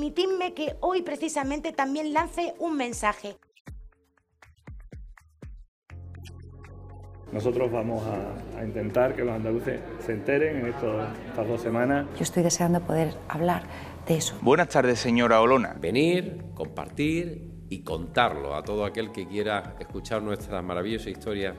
permitidme que hoy precisamente también lance un mensaje. Nosotros vamos a, intentar que los andaluces se enteren en estas dos semanas. Yo estoy deseando poder hablar de eso. Buenas tardes, señora Olona. Venir, compartir y contarlo a todo aquel que quiera escuchar nuestra maravillosa historia.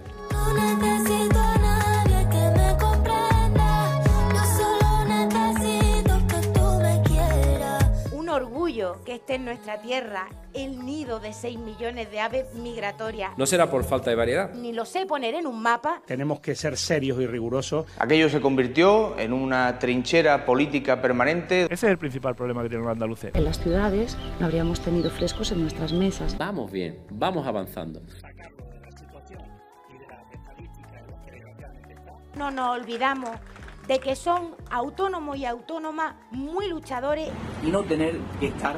Orgullo que esté en nuestra tierra el nido de 6 millones de aves migratorias. No será por falta de variedad. Ni lo sé poner en un mapa. Tenemos que ser serios y rigurosos. Aquello se convirtió en una trinchera política permanente. Ese es el principal problema que tienen los andaluces. En las ciudades no habríamos tenido frescos en nuestras mesas. Vamos bien, vamos avanzando. No nos olvidamos de que son autónomos y autónomas muy luchadores. Y no tener que estar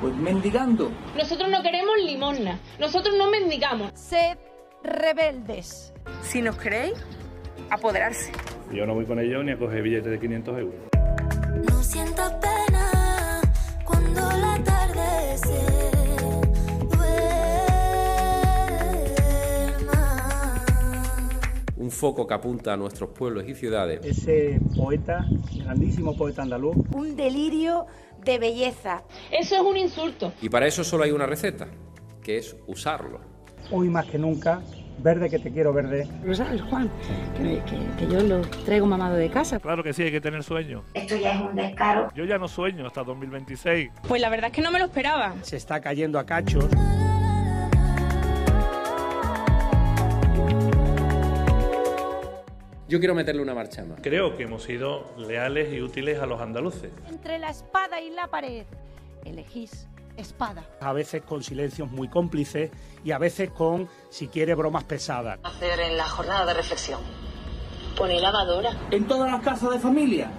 pues mendigando. Nosotros no queremos limosna, nosotros no mendigamos. Sed rebeldes. Si nos queréis, apoderarse. Yo no voy con ellos ni a coger billetes de 500 euros. No siento un foco que apunta a nuestros pueblos y ciudades. Ese poeta, grandísimo poeta andaluz. Un delirio de belleza. Eso es un insulto. Y para eso solo hay una receta, que es usarlo. Hoy más que nunca, verde que te quiero verde. ¿Lo sabes, Juan? Que, que, yo lo traigo mamado de casa. Claro que sí, hay que tener sueño. Esto ya es un descaro. Yo ya no sueño hasta 2026. Pues la verdad es que no me lo esperaba. Se está cayendo a cachos. Yo quiero meterle una marcha más. Creo que hemos sido leales y útiles a los andaluces. Entre la espada y la pared, elegís espada. A veces con silencios muy cómplices y a veces con, si quiere, bromas pesadas. Hacer en la jornada de reflexión. Poner lavadora. En todas las casas de familia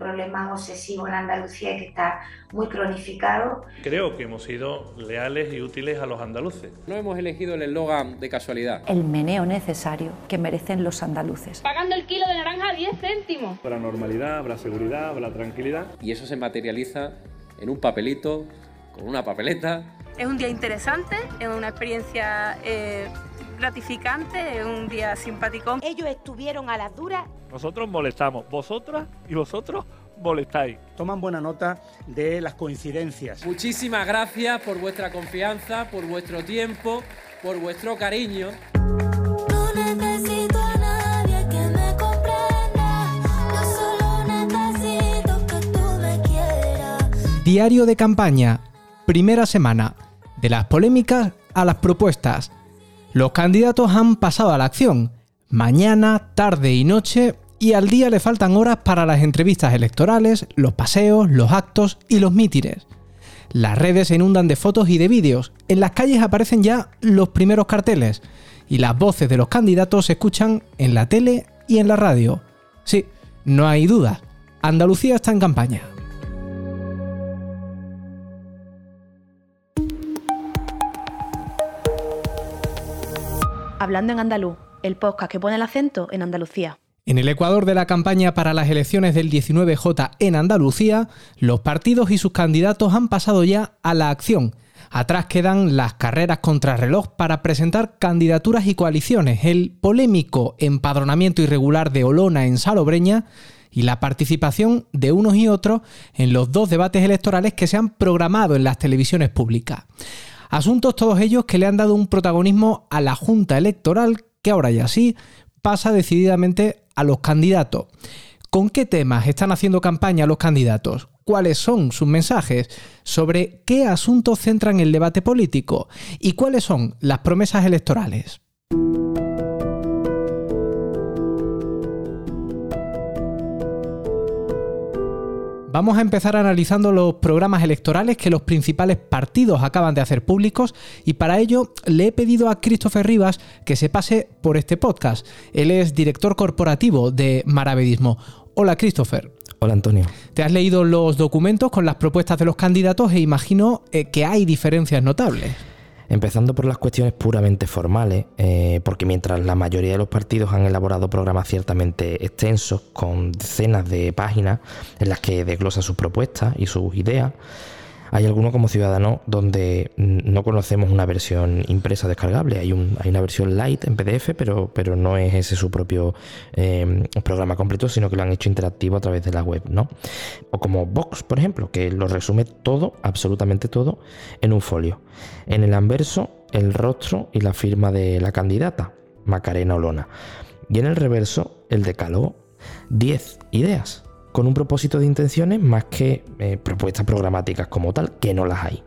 problema obsesivo en Andalucía que está muy cronificado. Creo que hemos sido leales y útiles a los andaluces. No hemos elegido el eslogan de casualidad. El meneo necesario que merecen los andaluces. Pagando el kilo de naranja a 10 céntimos. Habrá normalidad, habrá seguridad, habrá tranquilidad. Y eso se materializa en un papelito, con una papeleta. Es un día interesante, es una experiencia... Eh, gratificante, un día simpático. Ellos estuvieron a las duras. Nosotros molestamos, vosotras y vosotros molestáis. Toman buena nota de las coincidencias. Muchísimas gracias por vuestra confianza, por vuestro tiempo, por vuestro cariño. No necesito a nadie que me comprenda. Yo solo necesito que tú me quieras. Diario de campaña. Primera semana. De las polémicas a las propuestas los candidatos han pasado a la acción. Mañana, tarde y noche, y al día le faltan horas para las entrevistas electorales, los paseos, los actos y los mítines. Las redes se inundan de fotos y de vídeos. En las calles aparecen ya los primeros carteles. Y las voces de los candidatos se escuchan en la tele y en la radio. Sí, no hay duda. Andalucía está en campaña. Hablando en andaluz, el podcast que pone el acento en Andalucía. En el Ecuador de la campaña para las elecciones del 19J en Andalucía, los partidos y sus candidatos han pasado ya a la acción. Atrás quedan las carreras contra reloj para presentar candidaturas y coaliciones, el polémico empadronamiento irregular de Olona en Salobreña y la participación de unos y otros en los dos debates electorales que se han programado en las televisiones públicas. Asuntos todos ellos que le han dado un protagonismo a la Junta Electoral que ahora ya sí pasa decididamente a los candidatos. ¿Con qué temas están haciendo campaña los candidatos? ¿Cuáles son sus mensajes? ¿Sobre qué asuntos centran el debate político? ¿Y cuáles son las promesas electorales? Vamos a empezar analizando los programas electorales que los principales partidos acaban de hacer públicos y para ello le he pedido a Christopher Rivas que se pase por este podcast. Él es director corporativo de Maravedismo. Hola Christopher. Hola Antonio. Te has leído los documentos con las propuestas de los candidatos e imagino eh, que hay diferencias notables. Empezando por las cuestiones puramente formales, eh, porque mientras la mayoría de los partidos han elaborado programas ciertamente extensos, con decenas de páginas en las que desglosan sus propuestas y sus ideas, hay algunos como Ciudadanos donde no conocemos una versión impresa descargable. Hay, un, hay una versión light en PDF, pero, pero no es ese su propio eh, programa completo, sino que lo han hecho interactivo a través de la web, ¿no? O como Vox, por ejemplo, que lo resume todo, absolutamente todo, en un folio. En el anverso, el rostro y la firma de la candidata, Macarena Olona. Y en el reverso, el decálogo. 10 ideas con un propósito de intenciones más que eh, propuestas programáticas como tal, que no las hay.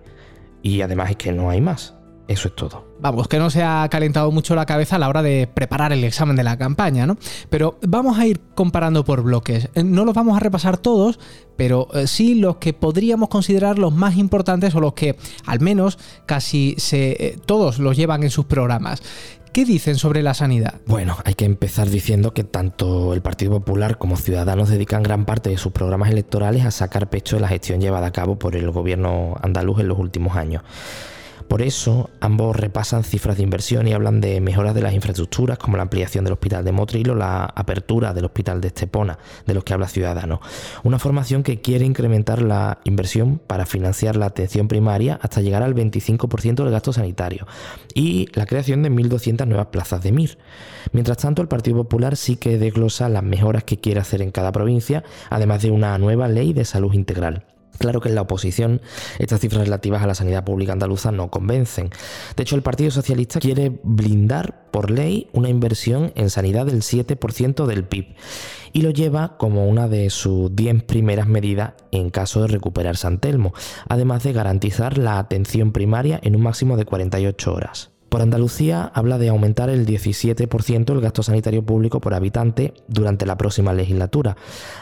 Y además es que no hay más. Eso es todo. Vamos, que no se ha calentado mucho la cabeza a la hora de preparar el examen de la campaña, ¿no? Pero vamos a ir comparando por bloques. Eh, No los vamos a repasar todos, pero eh, sí los que podríamos considerar los más importantes o los que al menos casi se, todos los llevan en sus programas. ¿Qué dicen sobre la sanidad? Bueno, hay que empezar diciendo que tanto el Partido Popular como Ciudadanos dedican gran parte de sus programas electorales a sacar pecho de la gestión llevada a cabo por el gobierno andaluz en los últimos años. Por eso, ambos repasan cifras de inversión y hablan de mejoras de las infraestructuras, como la ampliación del hospital de Motril o la apertura del hospital de Estepona, de los que habla Ciudadanos. Una formación que quiere incrementar la inversión para financiar la atención primaria hasta llegar al 25% del gasto sanitario y la creación de 1.200 nuevas plazas de MIR. Mientras tanto, el Partido Popular sí que desglosa las mejoras que quiere hacer en cada provincia, además de una nueva ley de salud integral. Claro que en la oposición estas cifras relativas a la sanidad pública andaluza no convencen. De hecho, el Partido Socialista quiere blindar por ley una inversión en sanidad del 7% del PIB y lo lleva como una de sus 10 primeras medidas en caso de recuperar San Telmo, además de garantizar la atención primaria en un máximo de 48 horas. Por Andalucía habla de aumentar el 17% el gasto sanitario público por habitante durante la próxima legislatura.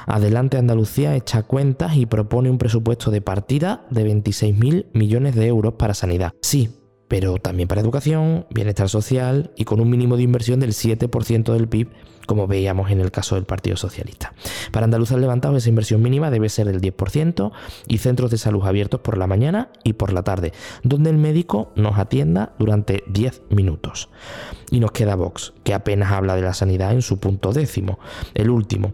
Adelante Andalucía echa cuentas y propone un presupuesto de partida de 26.000 millones de euros para sanidad. Sí, pero también para educación, bienestar social y con un mínimo de inversión del 7% del PIB, como veíamos en el caso del Partido Socialista. Para Andalucía Levantados esa inversión mínima debe ser del 10% y centros de salud abiertos por la mañana y por la tarde, donde el médico nos atienda durante 10 minutos. Y nos queda Vox, que apenas habla de la sanidad en su punto décimo, el último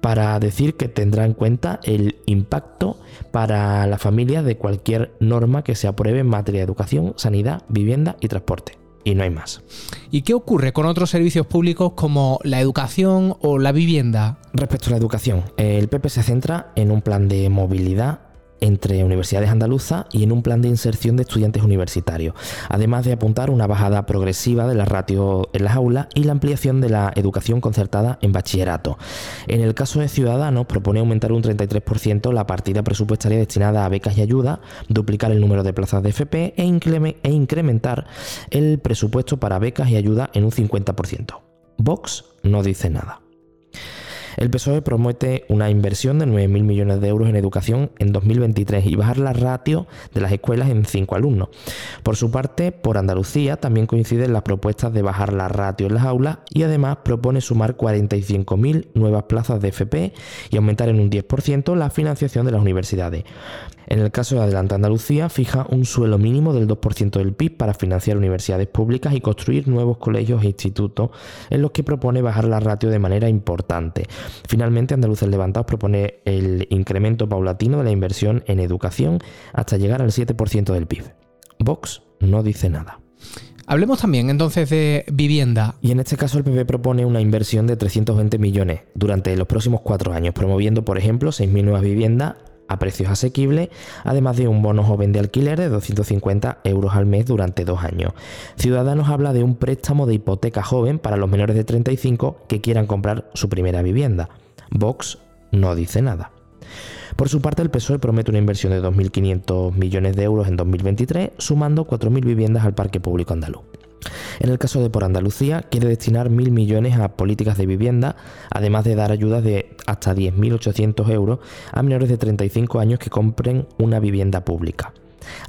para decir que tendrá en cuenta el impacto para la familia de cualquier norma que se apruebe en materia de educación, sanidad, vivienda y transporte. Y no hay más. ¿Y qué ocurre con otros servicios públicos como la educación o la vivienda? Respecto a la educación, el PP se centra en un plan de movilidad entre universidades andaluzas y en un plan de inserción de estudiantes universitarios, además de apuntar una bajada progresiva de la ratio en las aulas y la ampliación de la educación concertada en bachillerato. En el caso de Ciudadanos propone aumentar un 33% la partida presupuestaria destinada a becas y ayudas, duplicar el número de plazas de FP e, e incrementar el presupuesto para becas y ayudas en un 50%. Vox no dice nada. El PSOE promete una inversión de 9.000 millones de euros en educación en 2023 y bajar la ratio de las escuelas en 5 alumnos. Por su parte, por Andalucía también coinciden las propuestas de bajar la ratio en las aulas y además propone sumar 45.000 nuevas plazas de FP y aumentar en un 10% la financiación de las universidades. En el caso de Adelante Andalucía, fija un suelo mínimo del 2% del PIB para financiar universidades públicas y construir nuevos colegios e institutos en los que propone bajar la ratio de manera importante. Finalmente, Andaluces Levantados propone el incremento paulatino de la inversión en educación hasta llegar al 7% del PIB. Vox no dice nada. Hablemos también entonces de vivienda. Y en este caso el PP propone una inversión de 320 millones durante los próximos cuatro años, promoviendo, por ejemplo, 6.000 nuevas viviendas a precios asequibles, además de un bono joven de alquiler de 250 euros al mes durante dos años. Ciudadanos habla de un préstamo de hipoteca joven para los menores de 35 que quieran comprar su primera vivienda. Vox no dice nada. Por su parte, el PSOE promete una inversión de 2.500 millones de euros en 2023, sumando 4.000 viviendas al parque público andaluz. En el caso de Por Andalucía, quiere destinar 1.000 millones a políticas de vivienda, además de dar ayudas de hasta 10.800 euros a menores de 35 años que compren una vivienda pública.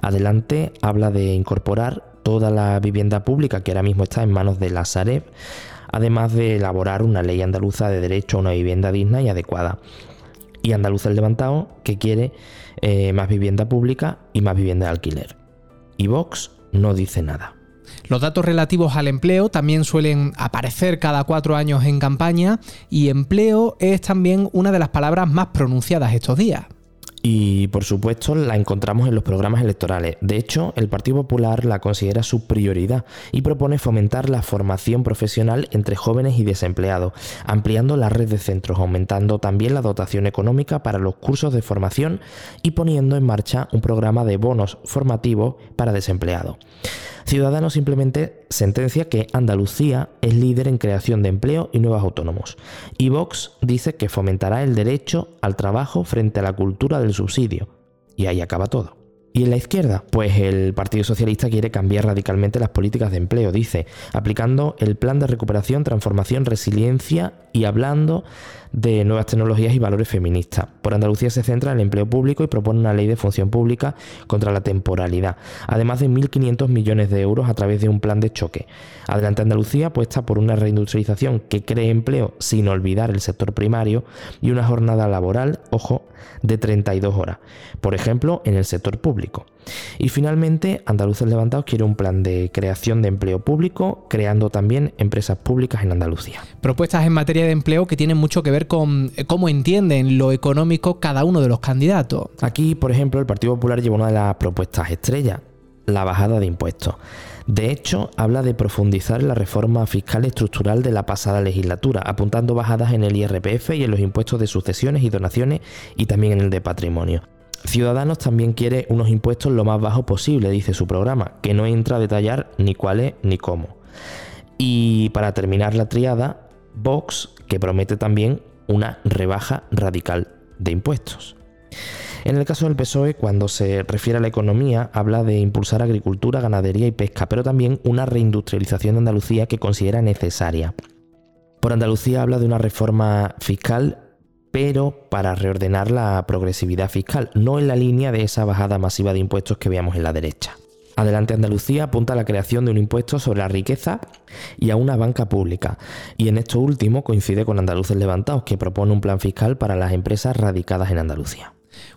Adelante habla de incorporar toda la vivienda pública que ahora mismo está en manos de la Sareb, además de elaborar una ley andaluza de derecho a una vivienda digna y adecuada. Y Andaluces Levantado, que quiere eh, más vivienda pública y más vivienda de alquiler. Y Vox no dice nada. Los datos relativos al empleo también suelen aparecer cada cuatro años en campaña y empleo es también una de las palabras más pronunciadas estos días. Y por supuesto la encontramos en los programas electorales. De hecho, el Partido Popular la considera su prioridad y propone fomentar la formación profesional entre jóvenes y desempleados, ampliando la red de centros, aumentando también la dotación económica para los cursos de formación y poniendo en marcha un programa de bonos formativos para desempleados. Ciudadanos simplemente sentencia que Andalucía es líder en creación de empleo y nuevos autónomos. Y Vox dice que fomentará el derecho al trabajo frente a la cultura del subsidio. Y ahí acaba todo. ¿Y en la izquierda? Pues el Partido Socialista quiere cambiar radicalmente las políticas de empleo, dice, aplicando el plan de recuperación, transformación, resiliencia y hablando de nuevas tecnologías y valores feministas. Por Andalucía se centra en el empleo público y propone una ley de función pública contra la temporalidad, además de 1.500 millones de euros a través de un plan de choque. Adelante Andalucía apuesta por una reindustrialización que cree empleo sin olvidar el sector primario y una jornada laboral, ojo, de 32 horas, por ejemplo, en el sector público. Y finalmente, Andaluces Levantados quiere un plan de creación de empleo público, creando también empresas públicas en Andalucía. Propuestas en materia de empleo que tienen mucho que ver con eh, cómo entienden lo económico cada uno de los candidatos. Aquí, por ejemplo, el Partido Popular lleva una de las propuestas estrella, la bajada de impuestos. De hecho, habla de profundizar la reforma fiscal estructural de la pasada legislatura, apuntando bajadas en el IRPF y en los impuestos de sucesiones y donaciones y también en el de patrimonio. Ciudadanos también quiere unos impuestos lo más bajos posible, dice su programa, que no entra a detallar ni cuáles ni cómo. Y para terminar la triada, Vox, que promete también una rebaja radical de impuestos. En el caso del PSOE, cuando se refiere a la economía, habla de impulsar agricultura, ganadería y pesca, pero también una reindustrialización de Andalucía que considera necesaria. Por Andalucía habla de una reforma fiscal, pero para reordenar la progresividad fiscal, no en la línea de esa bajada masiva de impuestos que veamos en la derecha. Adelante Andalucía apunta a la creación de un impuesto sobre la riqueza y a una banca pública. Y en esto último coincide con Andaluces Levantados, que propone un plan fiscal para las empresas radicadas en Andalucía.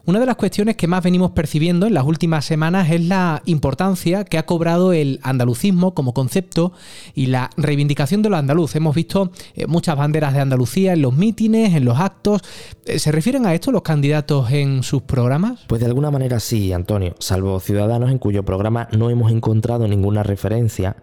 Una de las cuestiones que más venimos percibiendo en las últimas semanas es la importancia que ha cobrado el andalucismo como concepto y la reivindicación de lo andaluz. Hemos visto eh, muchas banderas de Andalucía en los mítines, en los actos. Eh, ¿Se refieren a esto los candidatos en sus programas? Pues de alguna manera sí, Antonio, salvo Ciudadanos en cuyo programa no hemos encontrado ninguna referencia.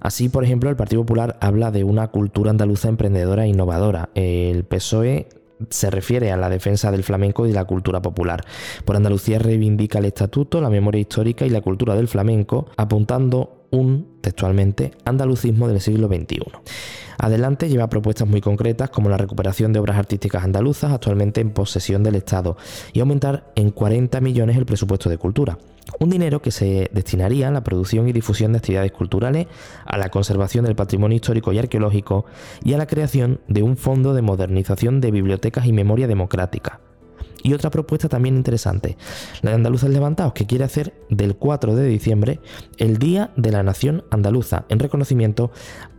Así, por ejemplo, el Partido Popular habla de una cultura andaluza emprendedora e innovadora. El PSOE se refiere a la defensa del flamenco y de la cultura popular. Por Andalucía reivindica el estatuto, la memoria histórica y la cultura del flamenco, apuntando un, textualmente, andalucismo del siglo XXI. Adelante lleva propuestas muy concretas como la recuperación de obras artísticas andaluzas actualmente en posesión del Estado y aumentar en 40 millones el presupuesto de cultura. Un dinero que se destinaría a la producción y difusión de actividades culturales, a la conservación del patrimonio histórico y arqueológico y a la creación de un fondo de modernización de bibliotecas y memoria democrática. Y otra propuesta también interesante, la de Andaluces Levantados, que quiere hacer del 4 de diciembre el Día de la Nación Andaluza, en reconocimiento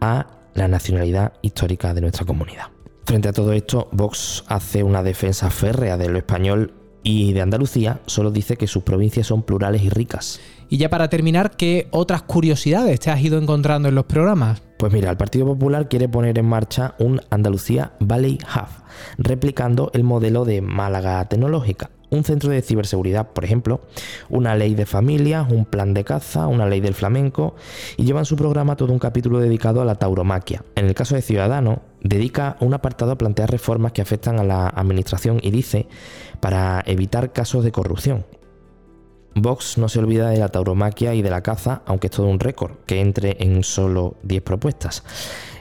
a la nacionalidad histórica de nuestra comunidad. Frente a todo esto, Vox hace una defensa férrea de lo español y de Andalucía solo dice que sus provincias son plurales y ricas. Y ya para terminar, ¿qué otras curiosidades te has ido encontrando en los programas? Pues mira, el Partido Popular quiere poner en marcha un Andalucía Valley Hub, replicando el modelo de Málaga Tecnológica. Un centro de ciberseguridad, por ejemplo, una ley de familias, un plan de caza, una ley del flamenco, y lleva en su programa todo un capítulo dedicado a la tauromaquia. En el caso de Ciudadanos, dedica un apartado a plantear reformas que afectan a la administración y dice para evitar casos de corrupción. Vox no se olvida de la tauromaquia y de la caza, aunque es todo un récord, que entre en solo 10 propuestas.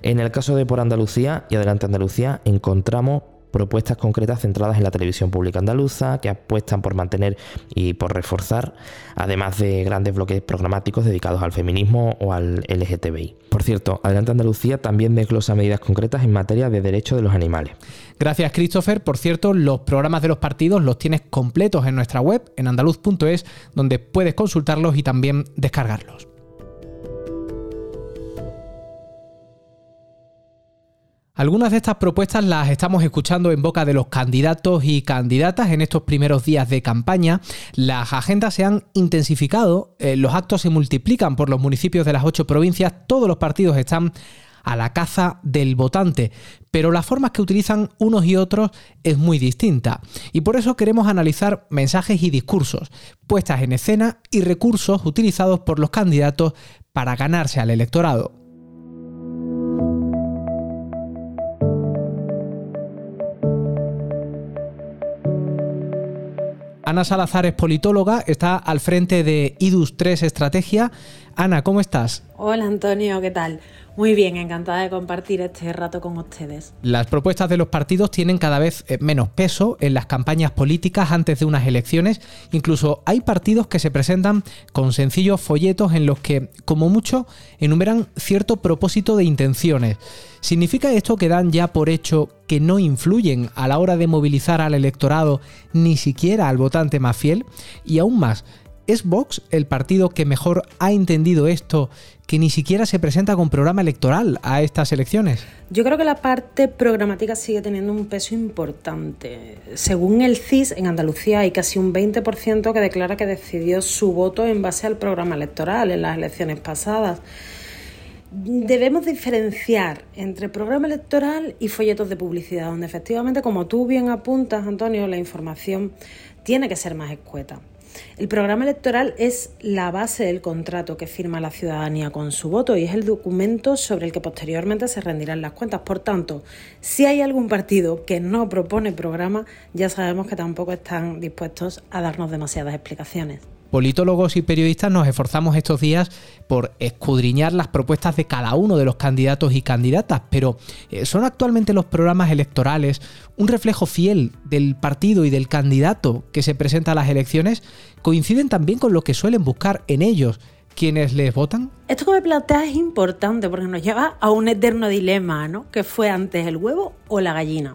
En el caso de Por Andalucía y Adelante Andalucía encontramos propuestas concretas centradas en la televisión pública andaluza que apuestan por mantener y por reforzar, además de grandes bloques programáticos dedicados al feminismo o al LGTBI. Por cierto, Adelante Andalucía también desglosa medidas concretas en materia de derechos de los animales. Gracias, Christopher. Por cierto, los programas de los partidos los tienes completos en nuestra web, en andaluz.es, donde puedes consultarlos y también descargarlos. Algunas de estas propuestas las estamos escuchando en boca de los candidatos y candidatas en estos primeros días de campaña. Las agendas se han intensificado, eh, los actos se multiplican por los municipios de las ocho provincias, todos los partidos están a la caza del votante, pero las formas que utilizan unos y otros es muy distinta. Y por eso queremos analizar mensajes y discursos, puestas en escena y recursos utilizados por los candidatos para ganarse al electorado. Ana Salazar es politóloga, está al frente de IDUS 3 Estrategia. Ana, ¿cómo estás? Hola Antonio, ¿qué tal? Muy bien, encantada de compartir este rato con ustedes. Las propuestas de los partidos tienen cada vez eh, menos peso en las campañas políticas antes de unas elecciones. Incluso hay partidos que se presentan con sencillos folletos en los que, como mucho, enumeran cierto propósito de intenciones. ¿Significa esto que dan ya por hecho que no influyen a la hora de movilizar al electorado, ni siquiera al votante más fiel? Y aún más, ¿Es Vox el partido que mejor ha entendido esto, que ni siquiera se presenta con programa electoral a estas elecciones? Yo creo que la parte programática sigue teniendo un peso importante. Según el CIS, en Andalucía hay casi un 20% que declara que decidió su voto en base al programa electoral en las elecciones pasadas. Debemos diferenciar entre programa electoral y folletos de publicidad, donde efectivamente, como tú bien apuntas, Antonio, la información tiene que ser más escueta. El programa electoral es la base del contrato que firma la ciudadanía con su voto y es el documento sobre el que posteriormente se rendirán las cuentas. Por tanto, si hay algún partido que no propone programa, ya sabemos que tampoco están dispuestos a darnos demasiadas explicaciones politólogos y periodistas nos esforzamos estos días por escudriñar las propuestas de cada uno de los candidatos y candidatas, pero eh, ¿son actualmente los programas electorales un reflejo fiel del partido y del candidato que se presenta a las elecciones? ¿Coinciden también con lo que suelen buscar en ellos quienes les votan? Esto que me planteas es importante porque nos lleva a un eterno dilema, ¿no? ¿Qué fue antes el huevo o la gallina?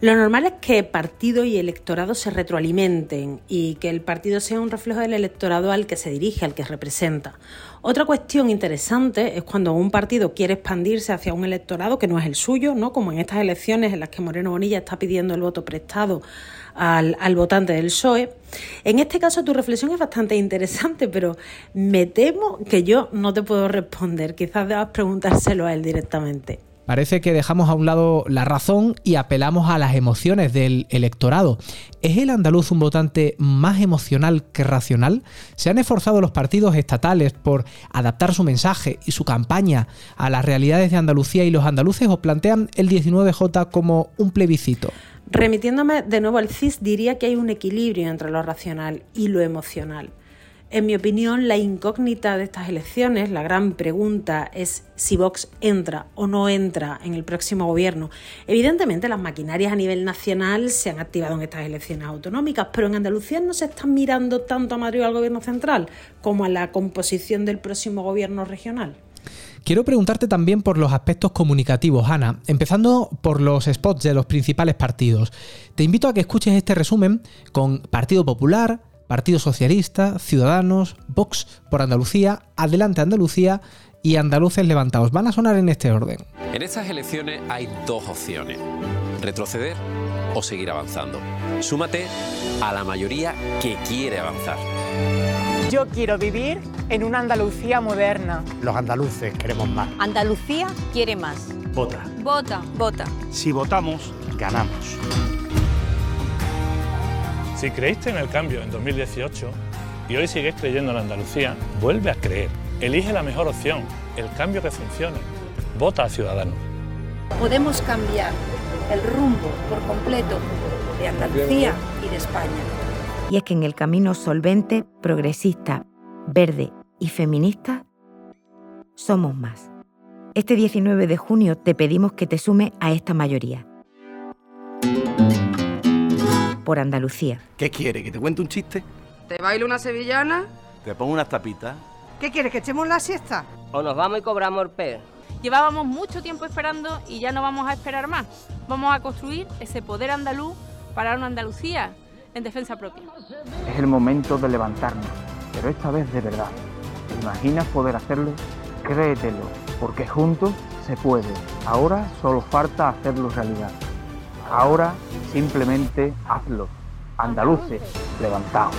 Lo normal es que partido y electorado se retroalimenten y que el partido sea un reflejo del electorado al que se dirige, al que representa. Otra cuestión interesante es cuando un partido quiere expandirse hacia un electorado que no es el suyo, ¿no? como en estas elecciones en las que Moreno Bonilla está pidiendo el voto prestado al, al votante del PSOE. En este caso tu reflexión es bastante interesante, pero me temo que yo no te puedo responder. Quizás debas preguntárselo a él directamente. Parece que dejamos a un lado la razón y apelamos a las emociones del electorado. ¿Es el andaluz un votante más emocional que racional? ¿Se han esforzado los partidos estatales por adaptar su mensaje y su campaña a las realidades de Andalucía y los andaluces o plantean el 19J como un plebiscito? Remitiéndome de nuevo al CIS, diría que hay un equilibrio entre lo racional y lo emocional. En mi opinión, la incógnita de estas elecciones, la gran pregunta es si Vox entra o no entra en el próximo gobierno. Evidentemente, las maquinarias a nivel nacional se han activado en estas elecciones autonómicas, pero en Andalucía no se están mirando tanto a Madrid o al gobierno central como a la composición del próximo gobierno regional. Quiero preguntarte también por los aspectos comunicativos, Ana, empezando por los spots de los principales partidos. Te invito a que escuches este resumen con Partido Popular, Partido Socialista, Ciudadanos, Vox por Andalucía, Adelante Andalucía y Andaluces Levantados. Van a sonar en este orden. En estas elecciones hay dos opciones, retroceder o seguir avanzando. Súmate a la mayoría que quiere avanzar. Yo quiero vivir en una Andalucía moderna. Los andaluces queremos más. Andalucía quiere más. Vota. Vota. Vota. Si votamos, ganamos. Si creíste en el cambio en 2018 y hoy sigues creyendo en Andalucía, vuelve a creer. Elige la mejor opción, el cambio que funcione. Vota a Ciudadanos. Podemos cambiar el rumbo por completo de Andalucía y de España. Y es que en el camino solvente, progresista, verde y feminista, somos más. Este 19 de junio te pedimos que te sume a esta mayoría. Por Andalucía. ¿Qué quiere? ¿Que te cuente un chiste? ¿Te bailo una sevillana? ¿Te pongo unas tapitas? ¿Qué quieres? ¿Que echemos la siesta? O nos vamos y cobramos el pez. Llevábamos mucho tiempo esperando y ya no vamos a esperar más. Vamos a construir ese poder andaluz para una Andalucía en defensa propia. Es el momento de levantarnos, pero esta vez de verdad. ¿Te imaginas poder hacerlo? Créetelo, porque juntos se puede. Ahora solo falta hacerlo realidad. Ahora simplemente hazlo. Andaluces, levantaos.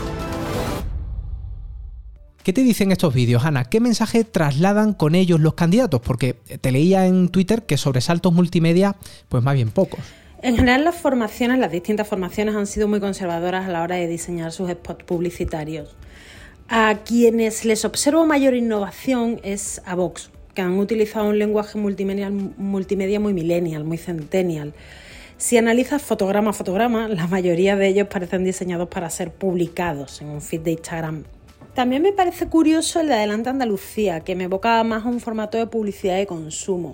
¿Qué te dicen estos vídeos, Ana? ¿Qué mensaje trasladan con ellos los candidatos? Porque te leía en Twitter que sobre saltos multimedia, pues más bien pocos. En general las formaciones, las distintas formaciones han sido muy conservadoras a la hora de diseñar sus spots publicitarios. A quienes les observo mayor innovación es a Vox, que han utilizado un lenguaje multimedia, multimedia muy millennial, muy centennial. Si analizas fotograma a fotograma, la mayoría de ellos parecen diseñados para ser publicados en un feed de Instagram. También me parece curioso el de Adelante Andalucía, que me evoca más a un formato de publicidad de consumo.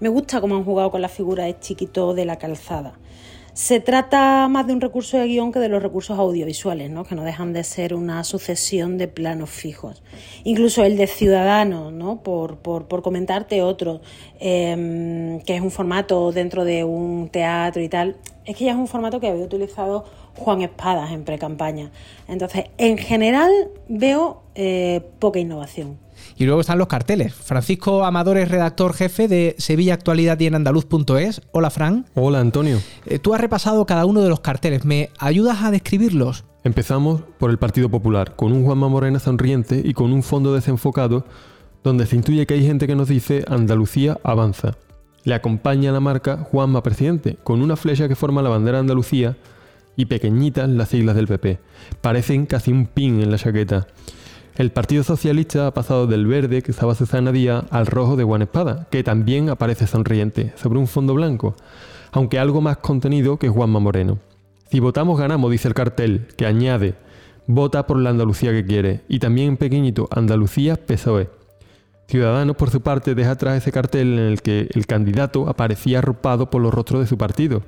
Me gusta cómo han jugado con la figura de chiquito de la calzada. Se trata más de un recurso de guion que de los recursos audiovisuales, ¿no? que no dejan de ser una sucesión de planos fijos. Incluso el de Ciudadanos, ¿no? por, por, por comentarte otro, eh, que es un formato dentro de un teatro y tal, es que ya es un formato que había utilizado Juan Espadas en pre-campaña. Entonces, en general veo eh, poca innovación. Y luego están los carteles. Francisco Amador es redactor jefe de Sevilla Actualidad y en andaluz.es. Hola, Fran. Hola, Antonio. Eh, tú has repasado cada uno de los carteles. ¿Me ayudas a describirlos? Empezamos por el Partido Popular, con un Juanma Morena sonriente y con un fondo desenfocado donde se intuye que hay gente que nos dice Andalucía avanza. Le acompaña la marca Juanma Presidente, con una flecha que forma la bandera de Andalucía y pequeñitas las siglas del PP. Parecen casi un pin en la chaqueta. El Partido Socialista ha pasado del verde que estaba Susana Díaz al rojo de Juan Espada, que también aparece sonriente, sobre un fondo blanco, aunque algo más contenido que Juanma Moreno. Si votamos ganamos, dice el cartel, que añade, vota por la Andalucía que quiere, y también pequeñito, Andalucía PSOE. Ciudadanos, por su parte, deja atrás ese cartel en el que el candidato aparecía arropado por los rostros de su partido,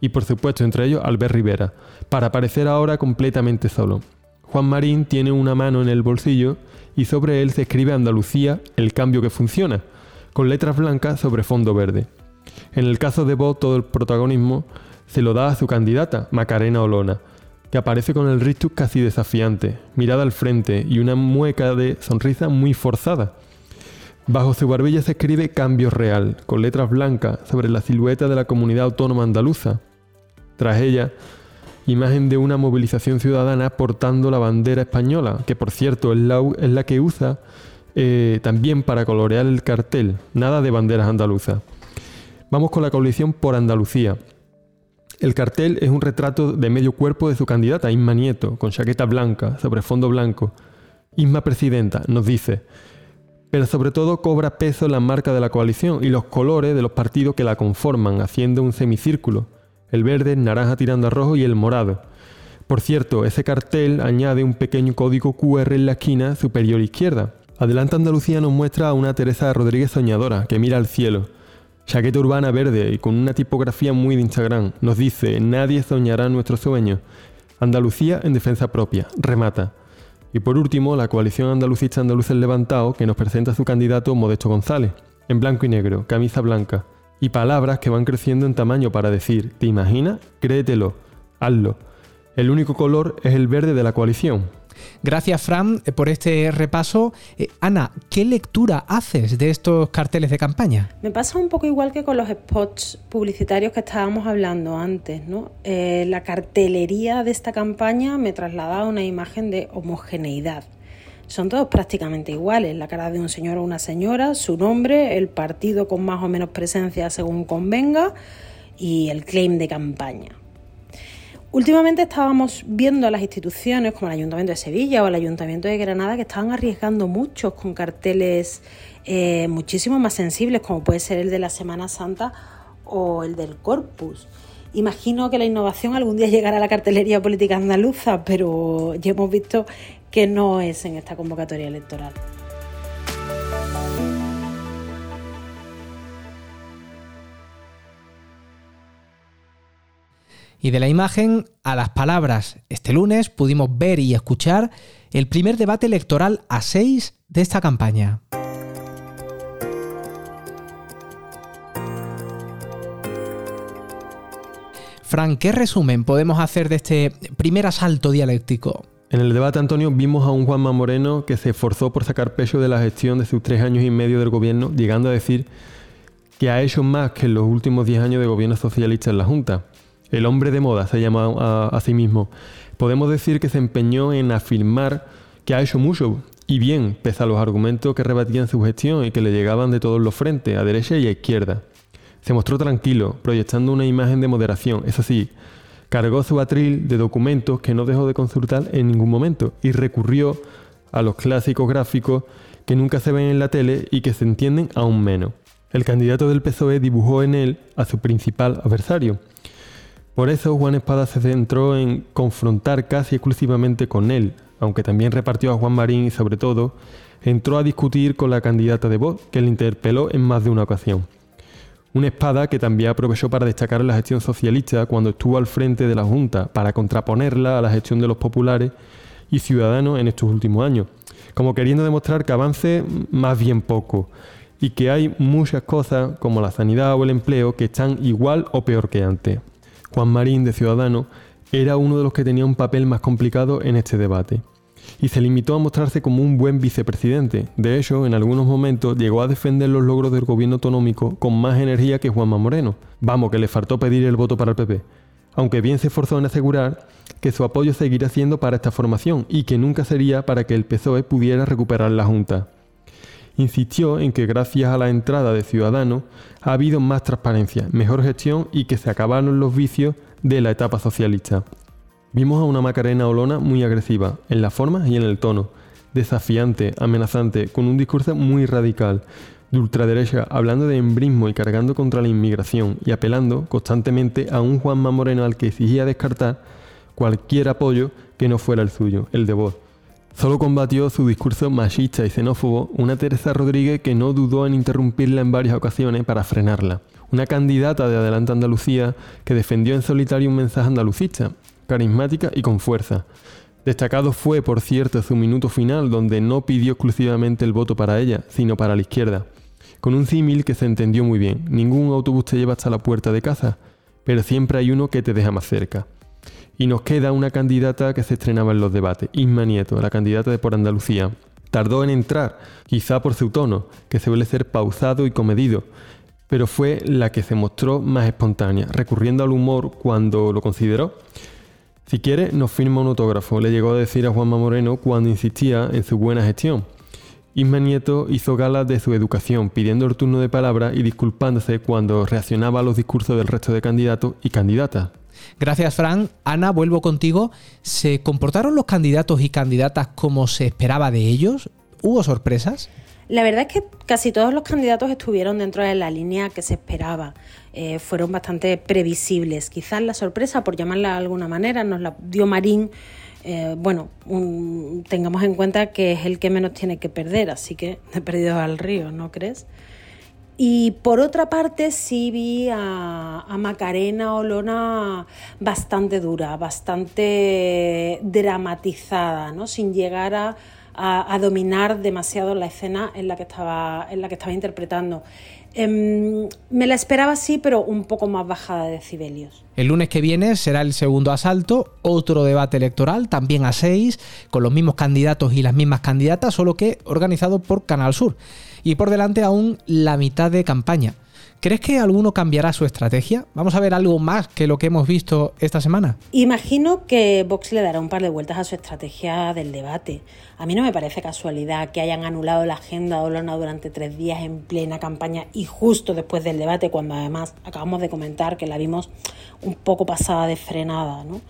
y por supuesto entre ellos Albert Rivera, para aparecer ahora completamente solo. Juan Marín tiene una mano en el bolsillo y sobre él se escribe Andalucía, el cambio que funciona, con letras blancas sobre fondo verde. En el caso de Vox todo el protagonismo se lo da a su candidata, Macarena Olona, que aparece con el rictus casi desafiante, mirada al frente y una mueca de sonrisa muy forzada. Bajo su barbilla se escribe Cambio Real, con letras blancas sobre la silueta de la comunidad autónoma andaluza. Tras ella, imagen de una movilización ciudadana portando la bandera española, que por cierto es la, que usa eh, también para colorear el cartel, nada de banderas andaluzas. Vamos con la coalición por Andalucía. El cartel es un retrato de medio cuerpo de su candidata, Isma Nieto, con chaqueta blanca, sobre fondo blanco. Isma Presidenta nos dice, pero sobre todo cobra peso la marca de la coalición y los colores de los partidos que la conforman, haciendo un semicírculo el verde, naranja tirando a rojo y el morado. Por cierto, ese cartel añade un pequeño código QR en la esquina superior izquierda. Adelante Andalucía nos muestra a una Teresa Rodríguez soñadora que mira al cielo. Chaqueta urbana verde y con una tipografía muy de Instagram. Nos dice, nadie soñará nuestro sueño. Andalucía en defensa propia. Remata. Y por último, la coalición andalucista Andaluces Levantado que nos presenta a su candidato Modesto González. En blanco y negro, camisa blanca y palabras que van creciendo en tamaño para decir, ¿te imaginas? Créetelo, hazlo. El único color es el verde de la coalición. Gracias, Fran, por este repaso. Eh, Ana, ¿qué lectura haces de estos carteles de campaña? Me pasa un poco igual que con los spots publicitarios que estábamos hablando antes, ¿no? Eh, la cartelería de esta campaña me traslada a una imagen de homogeneidad. Son todos prácticamente iguales, la cara de un señor o una señora, su nombre, el partido con más o menos presencia según convenga y el claim de campaña. Últimamente estábamos viendo a las instituciones como el Ayuntamiento de Sevilla o el Ayuntamiento de Granada que estaban arriesgando muchos con carteles eh, muchísimo más sensibles como puede ser el de la Semana Santa o el del Corpus. Imagino que la innovación algún día llegará a la cartelería política andaluza, pero ya hemos visto que no es en esta convocatoria electoral. Y de la imagen a las palabras, este lunes pudimos ver y escuchar el primer debate electoral a seis de esta campaña. Fran, ¿qué resumen podemos hacer de este primer asalto dialéctico? En el debate, Antonio, vimos a un Juanma Moreno que se esforzó por sacar pecho de la gestión de sus tres años y medio del gobierno, llegando a decir que ha hecho más que en los últimos diez años de gobierno socialista en la Junta. El hombre de moda se llama a, a sí mismo. Podemos decir que se empeñó en afirmar que ha hecho mucho y bien, pese a los argumentos que rebatían su gestión y que le llegaban de todos los frentes, a derecha y a izquierda. Se mostró tranquilo, proyectando una imagen de moderación, eso sí, cargó su atril de documentos que no dejó de consultar en ningún momento y recurrió a los clásicos gráficos que nunca se ven en la tele y que se entienden aún menos. El candidato del PSOE dibujó en él a su principal adversario. Por eso Juan Espada se centró en confrontar casi exclusivamente con él, aunque también repartió a Juan Marín y sobre todo entró a discutir con la candidata de voz que le interpeló en más de una ocasión. Una espada que también aprovechó para destacar la gestión socialista cuando estuvo al frente de la Junta para contraponerla a la gestión de los populares y ciudadanos en estos últimos años, como queriendo demostrar que avance más bien poco y que hay muchas cosas como la sanidad o el empleo que están igual o peor que antes. Juan Marín de Ciudadanos era uno de los que tenía un papel más complicado en este debate y se limitó a mostrarse como un buen vicepresidente. De hecho, en algunos momentos llegó a defender los logros del gobierno autonómico con más energía que Juanma Moreno. Vamos, que le faltó pedir el voto para el PP. Aunque bien se esforzó en asegurar que su apoyo seguirá siendo para esta formación y que nunca sería para que el PSOE pudiera recuperar la Junta. Insistió en que gracias a la entrada de Ciudadanos ha habido más transparencia, mejor gestión y que se acabaron los vicios de la etapa socialista. Vimos a una Macarena Olona muy agresiva, en la forma y en el tono, desafiante, amenazante, con un discurso muy radical, de ultraderecha, hablando de embrismo y cargando contra la inmigración y apelando constantemente a un Juanma Moreno al que exigía descartar cualquier apoyo que no fuera el suyo, el de voz. Solo combatió su discurso machista y xenófobo una Teresa Rodríguez que no dudó en interrumpirla en varias ocasiones para frenarla. Una candidata de Adelante Andalucía que defendió en solitario un mensaje andalucista, carismática y con fuerza. Destacado fue, por cierto, su minuto final, donde no pidió exclusivamente el voto para ella, sino para la izquierda. Con un símil que se entendió muy bien. Ningún autobús te lleva hasta la puerta de casa, pero siempre hay uno que te deja más cerca. Y nos queda una candidata que se estrenaba en los debates, Isma Nieto, la candidata de por Andalucía. Tardó en entrar, quizá por su tono, que suele ser pausado y comedido, pero fue la que se mostró más espontánea, recurriendo al humor cuando lo consideró. Si quiere, nos firma un autógrafo, le llegó a decir a Juanma Moreno cuando insistía en su buena gestión. Isma Nieto hizo gala de su educación, pidiendo el turno de palabra y disculpándose cuando reaccionaba a los discursos del resto de candidatos y candidatas. Gracias, Fran. Ana, vuelvo contigo. ¿Se comportaron los candidatos y candidatas como se esperaba de ellos? ¿Hubo sorpresas? La verdad es que casi todos los candidatos estuvieron dentro de la línea que se esperaba. Eh, fueron bastante previsibles. Quizás la sorpresa, por llamarla de alguna manera, nos la dio Marín. Eh, bueno, tengamos en cuenta que es el que menos tiene que perder, así que he perdido al río, ¿no crees? Y por otra parte sí vi a, a, Macarena Olona bastante dura, bastante dramatizada, ¿no? sin llegar a, a, dominar demasiado la escena en la que estaba, en la que estaba interpretando. Eh, me la esperaba así, pero un poco más bajada de decibelios. El lunes que viene será el segundo asalto, otro debate electoral, también a seis, con los mismos candidatos y las mismas candidatas, solo que organizado por Canal Sur. Y por delante aún la mitad de campaña. ¿Crees que alguno cambiará su estrategia? ¿Vamos a ver algo más que lo que hemos visto esta semana? Imagino que Vox le dará un par de vueltas a su estrategia del debate. A mí no me parece casualidad que hayan anulado la agenda Olona durante tres días en plena campaña y justo después del debate, cuando además acabamos de comentar que la vimos un poco pasada de frenada. ¿no?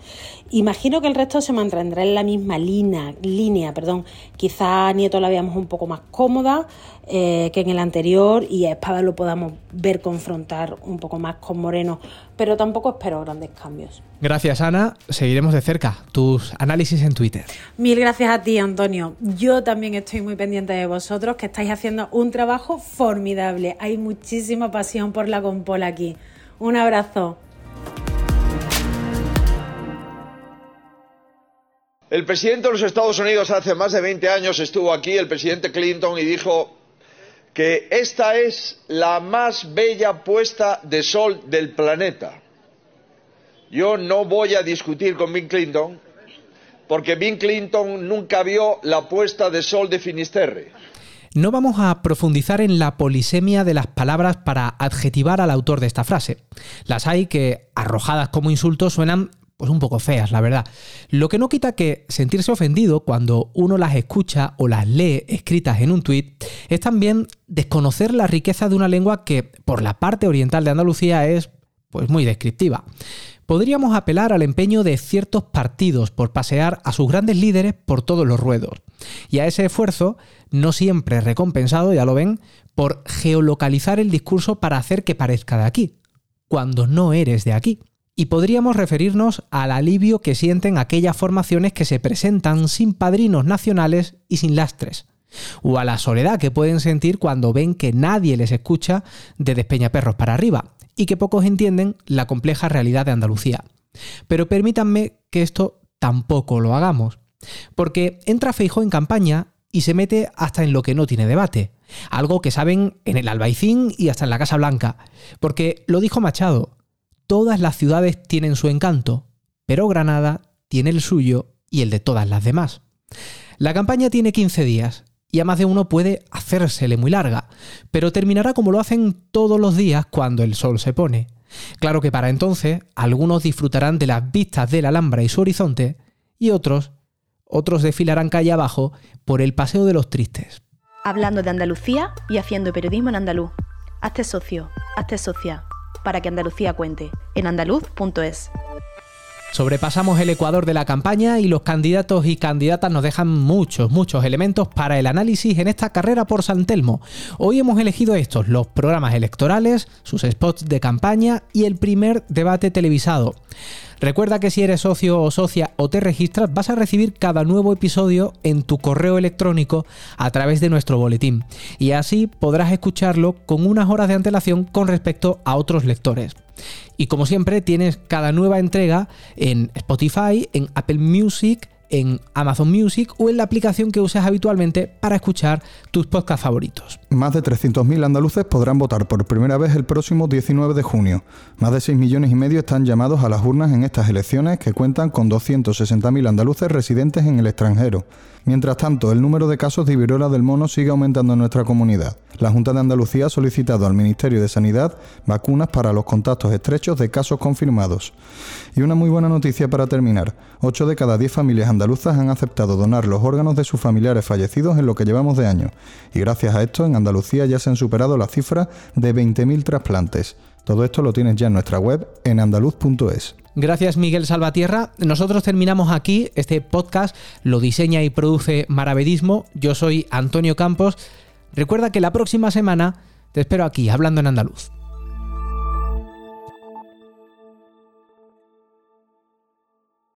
Imagino que el resto se mantendrá en la misma línea, línea perdón. Quizá Nieto la veamos un poco más cómoda eh, que en el anterior y a Espada lo podamos ver confrontar un poco más con Moreno, pero tampoco espero grandes cambios. Gracias Ana, seguiremos de cerca tus análisis en Twitter. Mil gracias a ti Antonio, yo también estoy muy pendiente de vosotros que estáis haciendo un trabajo formidable, hay muchísima pasión por la compola aquí. Un abrazo. El presidente de los Estados Unidos hace más de 20 años estuvo aquí, el presidente Clinton, y dijo que esta es la más bella puesta de sol del planeta. Yo no voy a discutir con Bill Clinton, porque Bill Clinton nunca vio la puesta de sol de Finisterre. No vamos a profundizar en la polisemia de las palabras para adjetivar al autor de esta frase. Las hay que, arrojadas como insultos, suenan pues un poco feas, la verdad. Lo que no quita que sentirse ofendido cuando uno las escucha o las lee escritas en un tuit es también desconocer la riqueza de una lengua que, por la parte oriental de Andalucía, es pues muy descriptiva. Podríamos apelar al empeño de ciertos partidos por pasear a sus grandes líderes por todos los ruedos. Y a ese esfuerzo, no siempre recompensado, ya lo ven, por geolocalizar el discurso para hacer que parezca de aquí, cuando no eres de aquí. Y podríamos referirnos al alivio que sienten aquellas formaciones que se presentan sin padrinos nacionales y sin lastres. O a la soledad que pueden sentir cuando ven que nadie les escucha de Despeñaperros para arriba y que pocos entienden la compleja realidad de Andalucía. Pero permítanme que esto tampoco lo hagamos. Porque entra Feijó en campaña y se mete hasta en lo que no tiene debate. Algo que saben en el Albaicín y hasta en la Casa Blanca. Porque lo dijo Machado, todas las ciudades tienen su encanto, pero Granada tiene el suyo y el de todas las demás. La campaña tiene 15 días y a más de uno puede hacérsele muy larga, pero terminará como lo hacen todos los días cuando el sol se pone. Claro que para entonces algunos disfrutarán de las vistas de la Alhambra y su horizonte y otros, otros desfilarán calle abajo por el Paseo de los Tristes. Hablando de Andalucía y haciendo periodismo en andaluz. Hazte socio, hazte socia, para que Andalucía cuente, en andaluz.es. Sobrepasamos el ecuador de la campaña y los candidatos y candidatas nos dejan muchos, muchos elementos para el análisis en esta carrera por San Telmo. Hoy hemos elegido estos, los programas electorales, sus spots de campaña y el primer debate televisado. Recuerda que si eres socio o socia o te registras vas a recibir cada nuevo episodio en tu correo electrónico a través de nuestro boletín y así podrás escucharlo con unas horas de antelación con respecto a otros lectores. Y como siempre tienes cada nueva entrega en Spotify, en Apple Music, en Amazon Music o en la aplicación que usas habitualmente para escuchar tus podcasts favoritos. Más de 300.000 andaluces podrán votar por primera vez el próximo 19 de junio. Más de 6 millones y medio están llamados a las urnas en estas elecciones que cuentan con 260.000 andaluces residentes en el extranjero. Mientras tanto, el número de casos de viruela del mono sigue aumentando en nuestra comunidad. La Junta de Andalucía ha solicitado al Ministerio de Sanidad vacunas para los contactos estrechos de casos confirmados. Y una muy buena noticia para terminar. 8 de cada 10 familias andaluzas han aceptado donar los órganos de sus familiares fallecidos en lo que llevamos de año. Y gracias a esto, en Andalucía ya se han superado la cifra de 20.000 trasplantes. Todo esto lo tienes ya en nuestra web en andaluz.es. Gracias Miguel Salvatierra. Nosotros terminamos aquí. Este podcast lo diseña y produce Maravedismo. Yo soy Antonio Campos. Recuerda que la próxima semana te espero aquí, hablando en andaluz.